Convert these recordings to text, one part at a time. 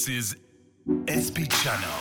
This is SP Channel.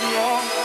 Yeah.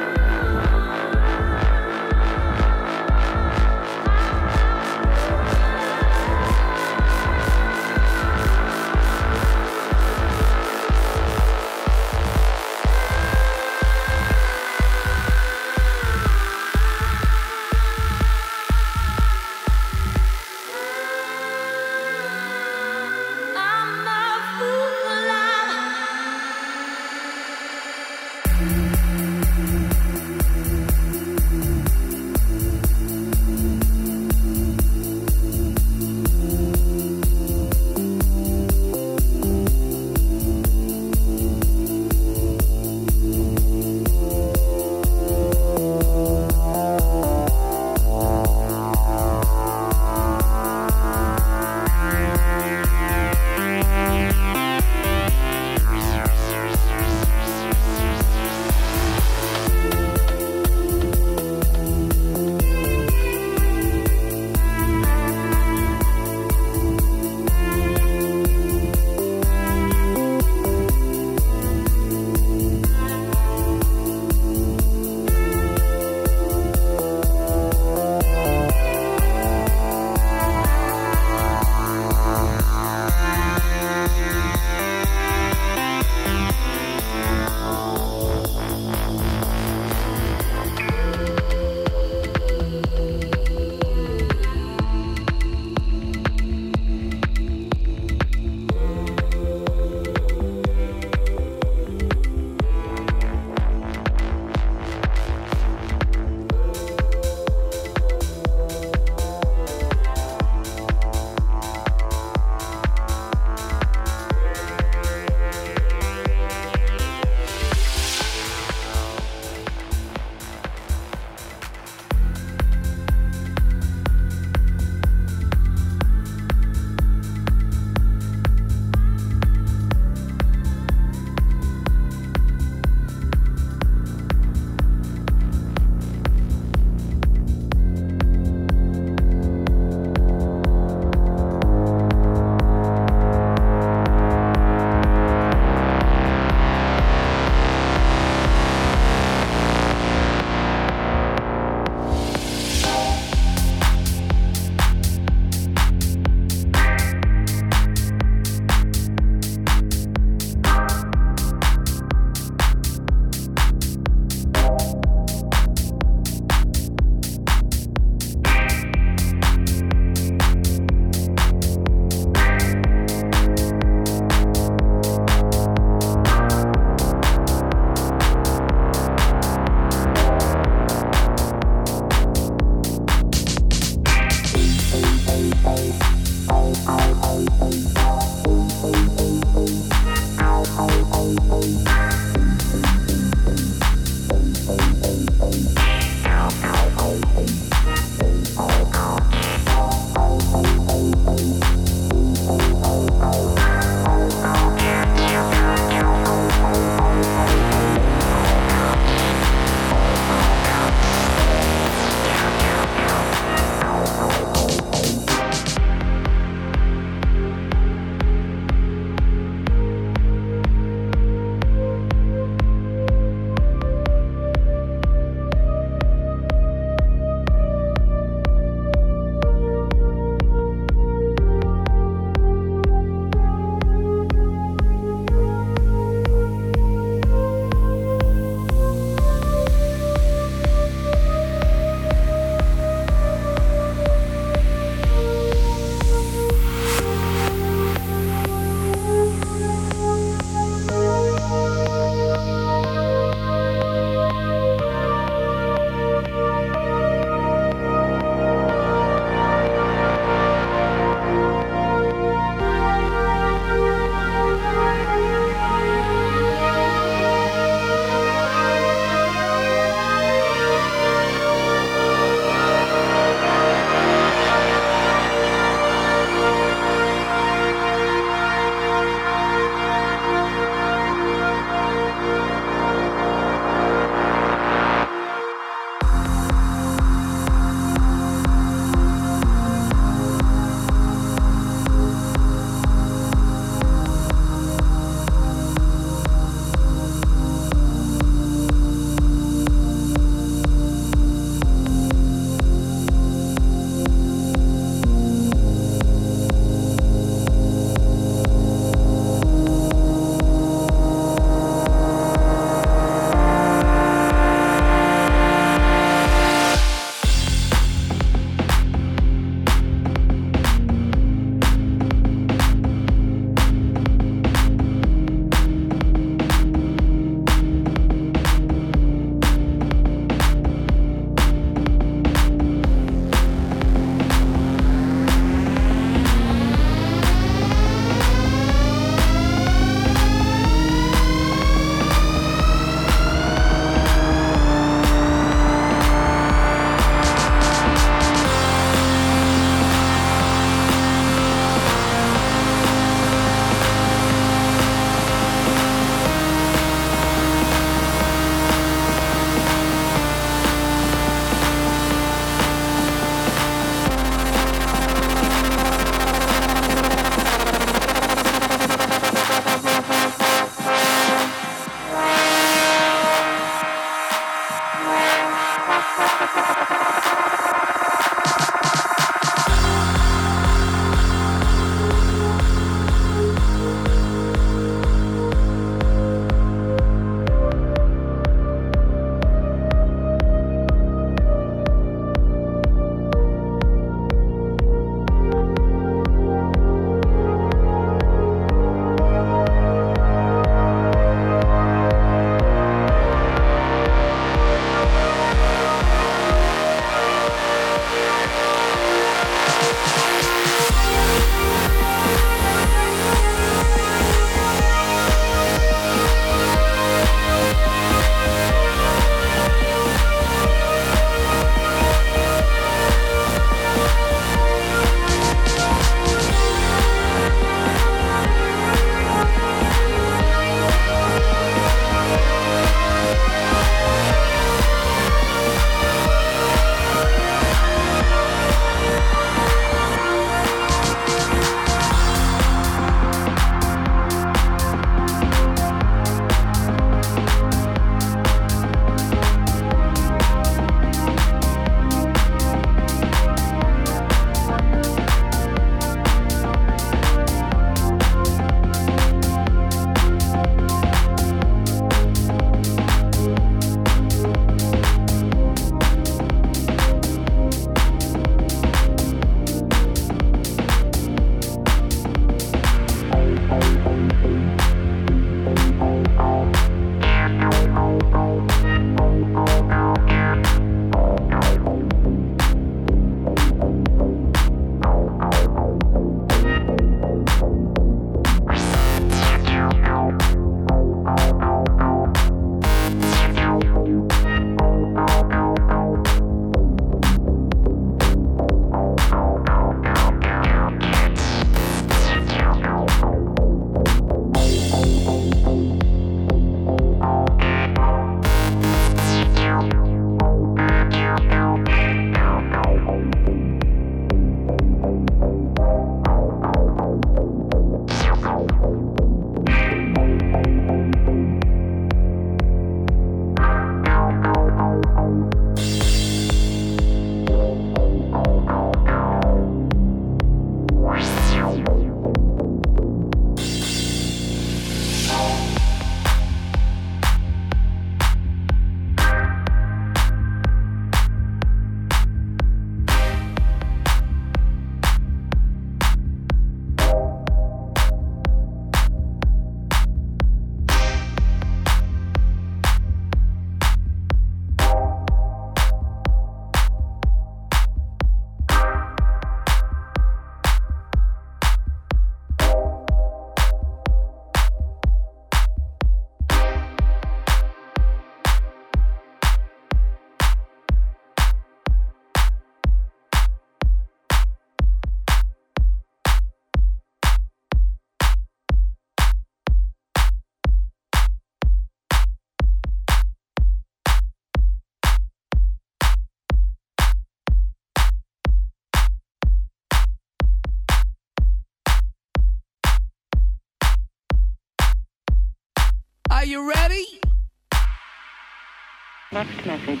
Next message.